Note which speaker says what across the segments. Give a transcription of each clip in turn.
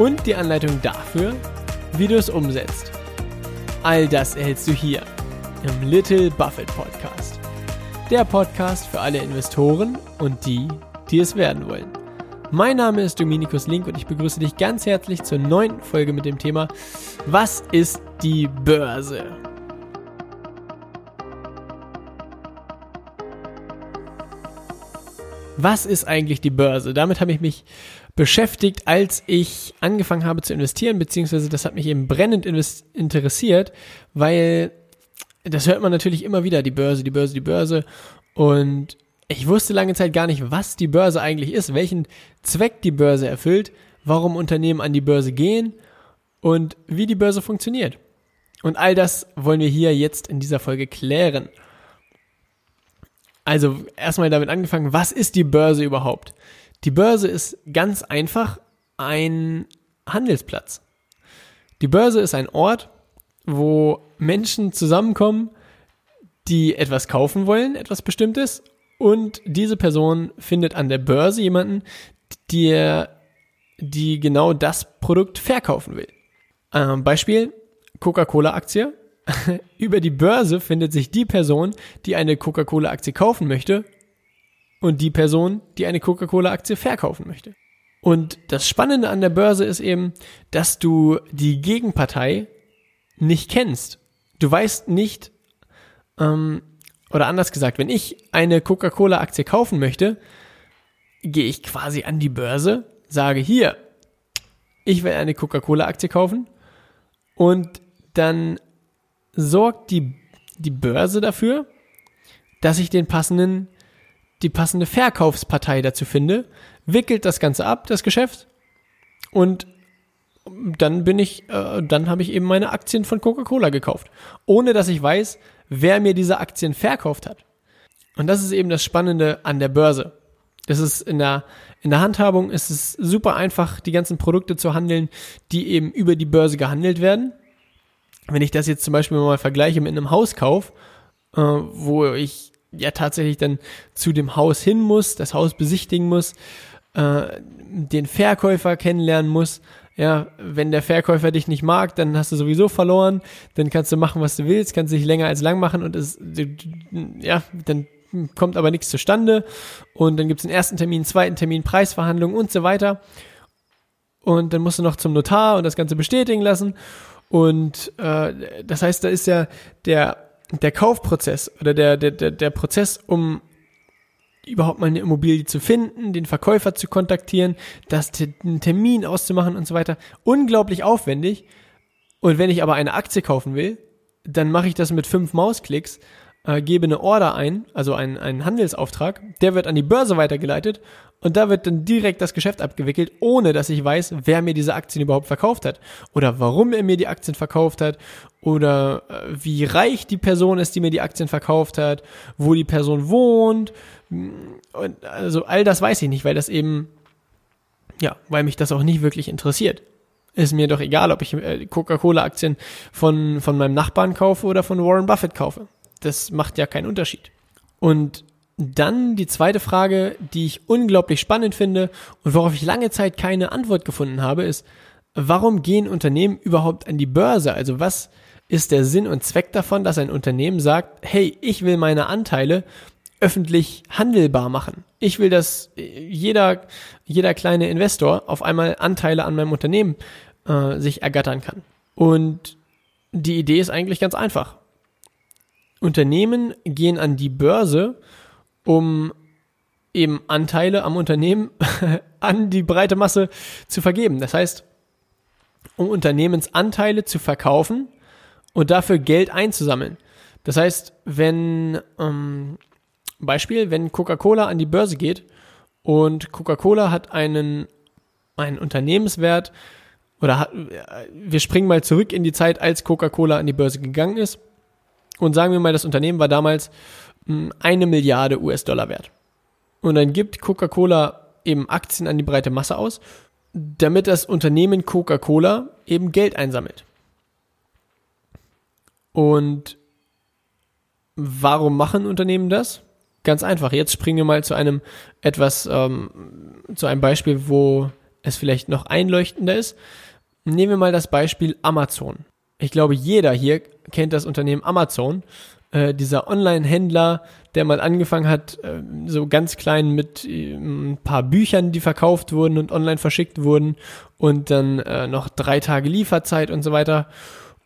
Speaker 1: und die Anleitung dafür, wie du es umsetzt. All das erhältst du hier im Little Buffett Podcast. Der Podcast für alle Investoren und die, die es werden wollen. Mein Name ist Dominikus Link und ich begrüße dich ganz herzlich zur neunten Folge mit dem Thema Was ist die Börse? Was ist eigentlich die Börse? Damit habe ich mich beschäftigt, als ich angefangen habe zu investieren, beziehungsweise das hat mich eben brennend interessiert, weil das hört man natürlich immer wieder, die Börse, die Börse, die Börse. Und ich wusste lange Zeit gar nicht, was die Börse eigentlich ist, welchen Zweck die Börse erfüllt, warum Unternehmen an die Börse gehen und wie die Börse funktioniert. Und all das wollen wir hier jetzt in dieser Folge klären. Also erstmal damit angefangen, was ist die Börse überhaupt? Die Börse ist ganz einfach ein Handelsplatz. Die Börse ist ein Ort, wo Menschen zusammenkommen, die etwas kaufen wollen, etwas Bestimmtes, und diese Person findet an der Börse jemanden, der, die genau das Produkt verkaufen will. Ähm, Beispiel Coca-Cola-Aktie. Über die Börse findet sich die Person, die eine Coca-Cola-Aktie kaufen möchte und die Person, die eine Coca-Cola-Aktie verkaufen möchte. Und das Spannende an der Börse ist eben, dass du die Gegenpartei nicht kennst. Du weißt nicht, ähm, oder anders gesagt, wenn ich eine Coca-Cola-Aktie kaufen möchte, gehe ich quasi an die Börse, sage hier, ich will eine Coca-Cola-Aktie kaufen und dann sorgt die, die Börse dafür, dass ich den passenden die passende Verkaufspartei dazu finde, wickelt das Ganze ab, das Geschäft, und dann bin ich, äh, dann habe ich eben meine Aktien von Coca-Cola gekauft, ohne dass ich weiß, wer mir diese Aktien verkauft hat. Und das ist eben das Spannende an der Börse. Das ist in der, in der Handhabung ist es super einfach, die ganzen Produkte zu handeln, die eben über die Börse gehandelt werden. Wenn ich das jetzt zum Beispiel mal vergleiche mit einem Hauskauf, äh, wo ich ja tatsächlich dann zu dem Haus hin muss, das Haus besichtigen muss, äh, den Verkäufer kennenlernen muss. Ja, wenn der Verkäufer dich nicht mag, dann hast du sowieso verloren. Dann kannst du machen, was du willst, kannst dich länger als lang machen und es, ja, dann kommt aber nichts zustande. Und dann gibt's den ersten Termin, zweiten Termin, Preisverhandlungen und so weiter. Und dann musst du noch zum Notar und das Ganze bestätigen lassen. Und äh, das heißt, da ist ja der der Kaufprozess oder der, der, der, der Prozess, um überhaupt mal eine Immobilie zu finden, den Verkäufer zu kontaktieren, das einen Termin auszumachen und so weiter, unglaublich aufwendig. Und wenn ich aber eine Aktie kaufen will, dann mache ich das mit fünf Mausklicks äh, gebe eine Order ein, also einen, einen Handelsauftrag, der wird an die Börse weitergeleitet und da wird dann direkt das Geschäft abgewickelt, ohne dass ich weiß, wer mir diese Aktien überhaupt verkauft hat oder warum er mir die Aktien verkauft hat oder äh, wie reich die Person ist, die mir die Aktien verkauft hat, wo die Person wohnt und also all das weiß ich nicht, weil das eben ja, weil mich das auch nicht wirklich interessiert. Ist mir doch egal, ob ich äh, Coca-Cola-Aktien von, von meinem Nachbarn kaufe oder von Warren Buffett kaufe das macht ja keinen Unterschied. Und dann die zweite Frage, die ich unglaublich spannend finde und worauf ich lange Zeit keine Antwort gefunden habe, ist, warum gehen Unternehmen überhaupt an die Börse? Also was ist der Sinn und Zweck davon, dass ein Unternehmen sagt, hey, ich will meine Anteile öffentlich handelbar machen. Ich will, dass jeder, jeder kleine Investor auf einmal Anteile an meinem Unternehmen äh, sich ergattern kann. Und die Idee ist eigentlich ganz einfach. Unternehmen gehen an die Börse, um eben Anteile am Unternehmen an die breite Masse zu vergeben. Das heißt, um Unternehmensanteile zu verkaufen und dafür Geld einzusammeln. Das heißt, wenn ähm, Beispiel, wenn Coca-Cola an die Börse geht und Coca-Cola hat einen ein Unternehmenswert oder wir springen mal zurück in die Zeit, als Coca-Cola an die Börse gegangen ist und sagen wir mal, das Unternehmen war damals hm, eine Milliarde US-Dollar wert. Und dann gibt Coca-Cola eben Aktien an die breite Masse aus, damit das Unternehmen Coca-Cola eben Geld einsammelt. Und warum machen Unternehmen das? Ganz einfach. Jetzt springen wir mal zu einem etwas, ähm, zu einem Beispiel, wo es vielleicht noch einleuchtender ist. Nehmen wir mal das Beispiel Amazon. Ich glaube, jeder hier kennt das Unternehmen Amazon. Äh, dieser Online-Händler, der mal angefangen hat, äh, so ganz klein mit äh, ein paar Büchern, die verkauft wurden und online verschickt wurden und dann äh, noch drei Tage Lieferzeit und so weiter.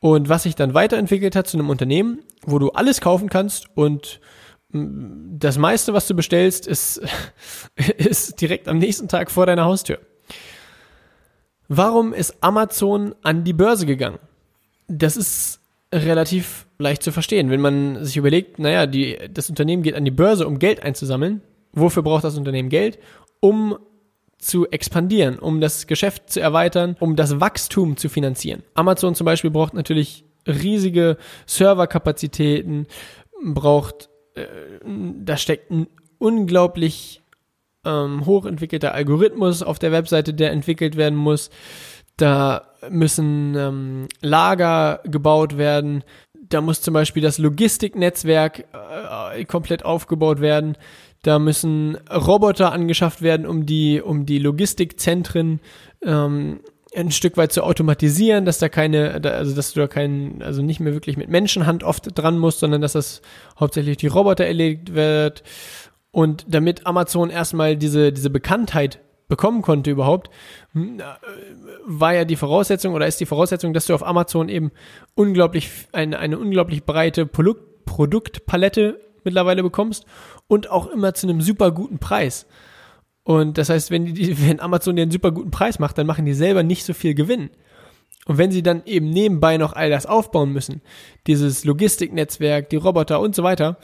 Speaker 1: Und was sich dann weiterentwickelt hat zu einem Unternehmen, wo du alles kaufen kannst und mm, das meiste, was du bestellst, ist, ist direkt am nächsten Tag vor deiner Haustür. Warum ist Amazon an die Börse gegangen? Das ist relativ leicht zu verstehen. Wenn man sich überlegt, naja, die, das Unternehmen geht an die Börse, um Geld einzusammeln. Wofür braucht das Unternehmen Geld? Um zu expandieren, um das Geschäft zu erweitern, um das Wachstum zu finanzieren. Amazon zum Beispiel braucht natürlich riesige Serverkapazitäten, braucht, äh, da steckt ein unglaublich ähm, hochentwickelter Algorithmus auf der Webseite, der entwickelt werden muss. Da müssen ähm, Lager gebaut werden. Da muss zum Beispiel das Logistiknetzwerk äh, komplett aufgebaut werden. Da müssen Roboter angeschafft werden, um die, um die Logistikzentren ähm, ein Stück weit zu automatisieren, dass da keine, also dass du da keinen, also nicht mehr wirklich mit Menschenhand oft dran musst, sondern dass das hauptsächlich die Roboter erledigt wird. Und damit Amazon erstmal diese, diese Bekanntheit bekommen konnte überhaupt, hm, äh, war ja die Voraussetzung oder ist die Voraussetzung, dass du auf Amazon eben unglaublich, eine, eine unglaublich breite Produkt, Produktpalette mittlerweile bekommst und auch immer zu einem super guten Preis. Und das heißt, wenn, die, wenn Amazon dir einen super guten Preis macht, dann machen die selber nicht so viel Gewinn. Und wenn sie dann eben nebenbei noch all das aufbauen müssen, dieses Logistiknetzwerk, die Roboter und so weiter,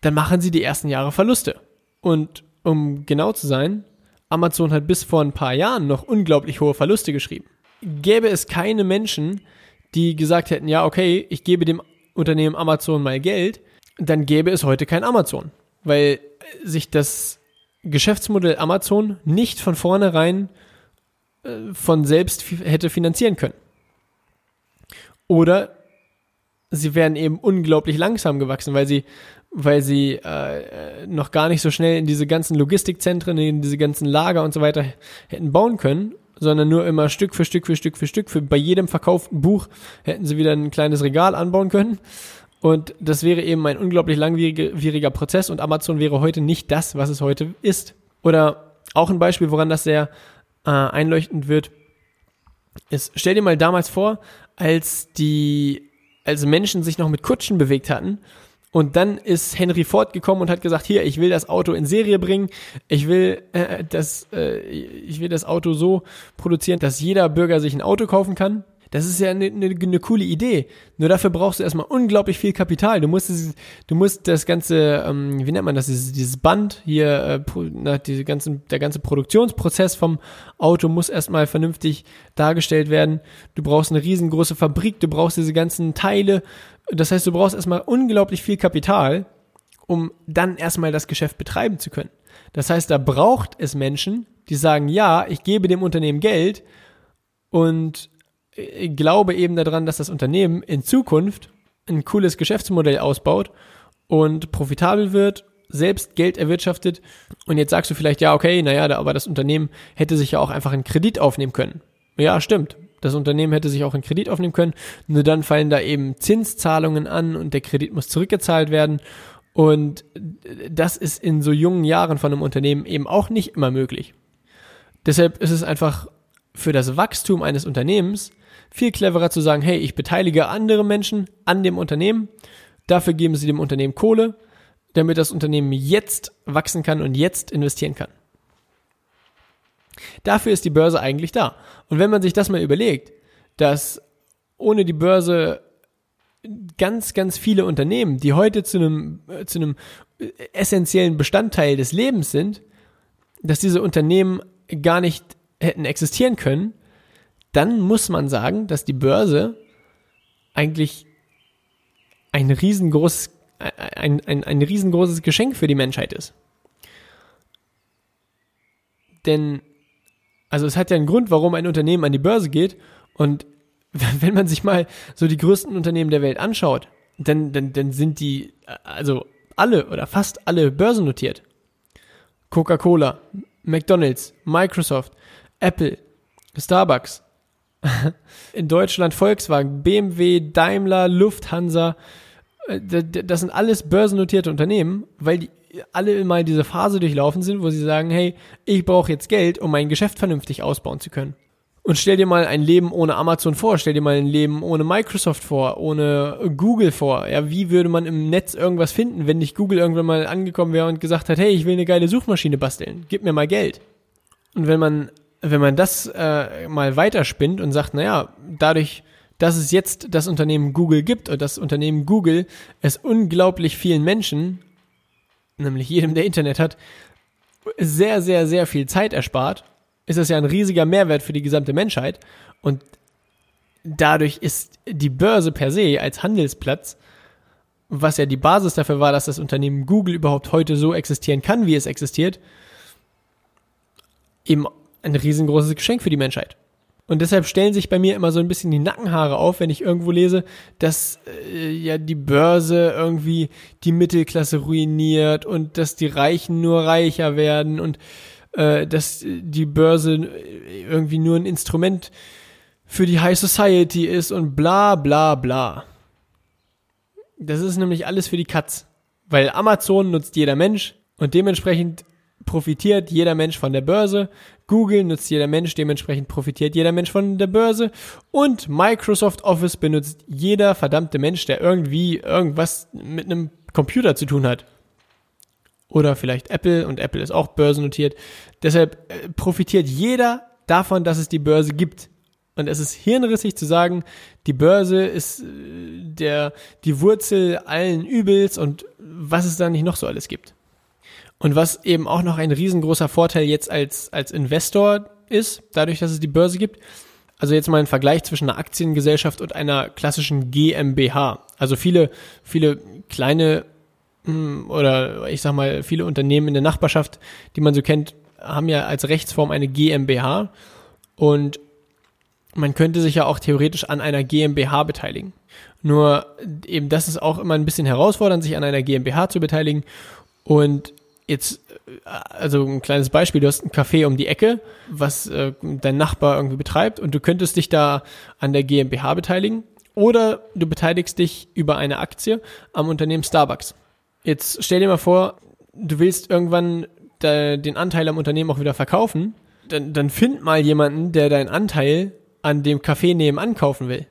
Speaker 1: dann machen sie die ersten Jahre Verluste. Und um genau zu sein, Amazon hat bis vor ein paar Jahren noch unglaublich hohe Verluste geschrieben. Gäbe es keine Menschen, die gesagt hätten, ja, okay, ich gebe dem Unternehmen Amazon mal Geld, dann gäbe es heute kein Amazon, weil sich das Geschäftsmodell Amazon nicht von vornherein äh, von selbst hätte finanzieren können. Oder sie wären eben unglaublich langsam gewachsen, weil sie weil sie äh, noch gar nicht so schnell in diese ganzen Logistikzentren, in diese ganzen Lager und so weiter hätten bauen können, sondern nur immer Stück für Stück für Stück für Stück. Für bei jedem verkauften Buch hätten sie wieder ein kleines Regal anbauen können. Und das wäre eben ein unglaublich langwieriger Prozess und Amazon wäre heute nicht das, was es heute ist. Oder auch ein Beispiel, woran das sehr äh, einleuchtend wird, ist, stell dir mal damals vor, als die, als Menschen sich noch mit Kutschen bewegt hatten und dann ist Henry Ford gekommen und hat gesagt, hier, ich will das Auto in Serie bringen, ich will, äh, das, äh, ich will das Auto so produzieren, dass jeder Bürger sich ein Auto kaufen kann. Das ist ja eine, eine, eine coole Idee. Nur dafür brauchst du erstmal unglaublich viel Kapital. Du musst, du musst das ganze, ähm, wie nennt man das, dieses, dieses Band hier, äh, na, diese ganzen, der ganze Produktionsprozess vom Auto muss erstmal vernünftig dargestellt werden. Du brauchst eine riesengroße Fabrik, du brauchst diese ganzen Teile, das heißt, du brauchst erstmal unglaublich viel Kapital, um dann erstmal das Geschäft betreiben zu können. Das heißt, da braucht es Menschen, die sagen, ja, ich gebe dem Unternehmen Geld und glaube eben daran, dass das Unternehmen in Zukunft ein cooles Geschäftsmodell ausbaut und profitabel wird, selbst Geld erwirtschaftet. Und jetzt sagst du vielleicht, ja, okay, naja, aber das Unternehmen hätte sich ja auch einfach einen Kredit aufnehmen können. Ja, stimmt. Das Unternehmen hätte sich auch einen Kredit aufnehmen können. Nur dann fallen da eben Zinszahlungen an und der Kredit muss zurückgezahlt werden. Und das ist in so jungen Jahren von einem Unternehmen eben auch nicht immer möglich. Deshalb ist es einfach für das Wachstum eines Unternehmens viel cleverer zu sagen, hey, ich beteilige andere Menschen an dem Unternehmen, dafür geben sie dem Unternehmen Kohle, damit das Unternehmen jetzt wachsen kann und jetzt investieren kann. Dafür ist die Börse eigentlich da. Und wenn man sich das mal überlegt, dass ohne die Börse ganz, ganz viele Unternehmen, die heute zu einem, äh, zu einem essentiellen Bestandteil des Lebens sind, dass diese Unternehmen gar nicht hätten existieren können, dann muss man sagen, dass die Börse eigentlich ein riesengroßes, ein, ein, ein riesengroßes Geschenk für die Menschheit ist. Denn, also es hat ja einen Grund, warum ein Unternehmen an die Börse geht. Und wenn man sich mal so die größten Unternehmen der Welt anschaut, dann, dann, dann sind die, also alle oder fast alle börsennotiert. Coca-Cola, McDonald's, Microsoft, Apple, Starbucks. In Deutschland Volkswagen, BMW, Daimler, Lufthansa. Äh, das sind alles börsennotierte Unternehmen, weil die alle mal diese Phase durchlaufen sind, wo sie sagen, hey, ich brauche jetzt Geld, um mein Geschäft vernünftig ausbauen zu können. Und stell dir mal ein Leben ohne Amazon vor, stell dir mal ein Leben ohne Microsoft vor, ohne Google vor. Ja, wie würde man im Netz irgendwas finden, wenn nicht Google irgendwann mal angekommen wäre und gesagt hat, hey, ich will eine geile Suchmaschine basteln, gib mir mal Geld. Und wenn man, wenn man das äh, mal weiterspinnt und sagt, naja, dadurch, dass es jetzt das Unternehmen Google gibt und das Unternehmen Google es unglaublich vielen Menschen nämlich jedem, der Internet hat, sehr, sehr, sehr viel Zeit erspart, ist das ja ein riesiger Mehrwert für die gesamte Menschheit. Und dadurch ist die Börse per se als Handelsplatz, was ja die Basis dafür war, dass das Unternehmen Google überhaupt heute so existieren kann, wie es existiert, eben ein riesengroßes Geschenk für die Menschheit. Und deshalb stellen sich bei mir immer so ein bisschen die Nackenhaare auf, wenn ich irgendwo lese, dass äh, ja die Börse irgendwie die Mittelklasse ruiniert und dass die Reichen nur reicher werden und äh, dass die Börse irgendwie nur ein Instrument für die High Society ist und bla bla bla. Das ist nämlich alles für die Katz. Weil Amazon nutzt jeder Mensch und dementsprechend profitiert jeder Mensch von der Börse, Google nutzt jeder Mensch, dementsprechend profitiert jeder Mensch von der Börse und Microsoft Office benutzt jeder verdammte Mensch, der irgendwie irgendwas mit einem Computer zu tun hat. Oder vielleicht Apple und Apple ist auch börsennotiert. Deshalb äh, profitiert jeder davon, dass es die Börse gibt. Und es ist hirnrissig zu sagen, die Börse ist äh, der, die Wurzel allen Übels und was es da nicht noch so alles gibt. Und was eben auch noch ein riesengroßer Vorteil jetzt als, als Investor ist, dadurch, dass es die Börse gibt, also jetzt mal ein Vergleich zwischen einer Aktiengesellschaft und einer klassischen GmbH. Also viele, viele kleine hm, oder ich sag mal, viele Unternehmen in der Nachbarschaft, die man so kennt, haben ja als Rechtsform eine GmbH und man könnte sich ja auch theoretisch an einer GmbH beteiligen. Nur eben das ist auch immer ein bisschen herausfordernd, sich an einer GmbH zu beteiligen und jetzt, äh, also ein kleines Beispiel, du hast ein Café um die Ecke, was äh, dein Nachbar irgendwie betreibt und du könntest dich da an der GmbH beteiligen oder du beteiligst dich über eine Aktie am Unternehmen Starbucks. Jetzt stell dir mal vor, du willst irgendwann de, den Anteil am Unternehmen auch wieder verkaufen, dann, dann find mal jemanden, der deinen Anteil an dem Café nebenan kaufen will.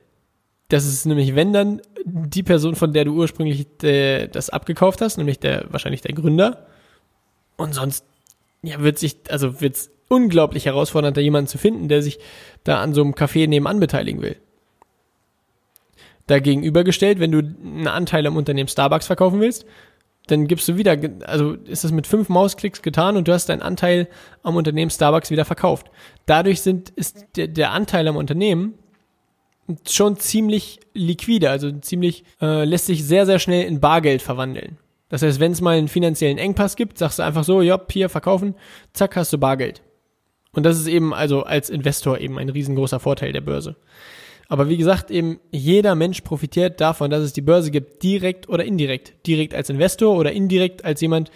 Speaker 1: Das ist nämlich, wenn dann die Person, von der du ursprünglich äh, das abgekauft hast, nämlich der wahrscheinlich der Gründer, und sonst ja, wird sich, also wird es unglaublich herausfordernd, da jemanden zu finden, der sich da an so einem Café nebenan beteiligen will. Dagegenübergestellt, wenn du einen Anteil am Unternehmen Starbucks verkaufen willst, dann gibst du wieder, also ist das mit fünf Mausklicks getan und du hast deinen Anteil am Unternehmen Starbucks wieder verkauft. Dadurch sind, ist der, der Anteil am Unternehmen schon ziemlich liquide, also ziemlich, äh, lässt sich sehr, sehr schnell in Bargeld verwandeln. Das heißt, wenn es mal einen finanziellen Engpass gibt, sagst du einfach so, ja, hier verkaufen, zack, hast du Bargeld. Und das ist eben also als Investor eben ein riesengroßer Vorteil der Börse. Aber wie gesagt, eben jeder Mensch profitiert davon, dass es die Börse gibt, direkt oder indirekt. Direkt als Investor oder indirekt als jemand,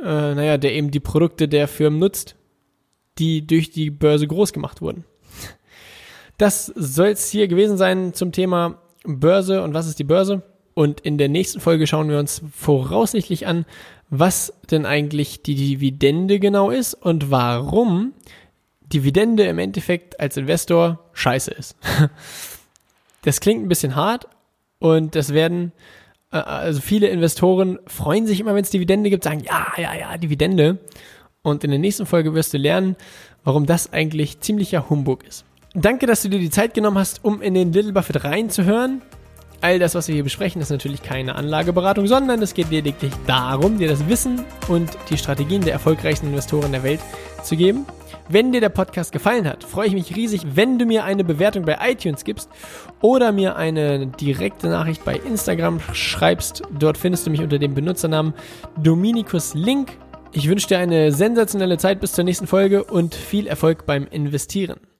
Speaker 1: äh, naja, der eben die Produkte der Firmen nutzt, die durch die Börse groß gemacht wurden. Das soll es hier gewesen sein zum Thema Börse und was ist die Börse. Und in der nächsten Folge schauen wir uns voraussichtlich an, was denn eigentlich die Dividende genau ist und warum Dividende im Endeffekt als Investor scheiße ist. Das klingt ein bisschen hart und das werden, äh, also viele Investoren freuen sich immer, wenn es Dividende gibt, sagen, ja, ja, ja, Dividende. Und in der nächsten Folge wirst du lernen, warum das eigentlich ziemlicher Humbug ist. Danke, dass du dir die Zeit genommen hast, um in den Little Buffett reinzuhören. All das, was wir hier besprechen, ist natürlich keine Anlageberatung, sondern es geht lediglich darum, dir das Wissen und die Strategien der erfolgreichsten Investoren der Welt zu geben. Wenn dir der Podcast gefallen hat, freue ich mich riesig, wenn du mir eine Bewertung bei iTunes gibst oder mir eine direkte Nachricht bei Instagram schreibst. Dort findest du mich unter dem Benutzernamen Dominikus Link. Ich wünsche dir eine sensationelle Zeit bis zur nächsten Folge und viel Erfolg beim Investieren.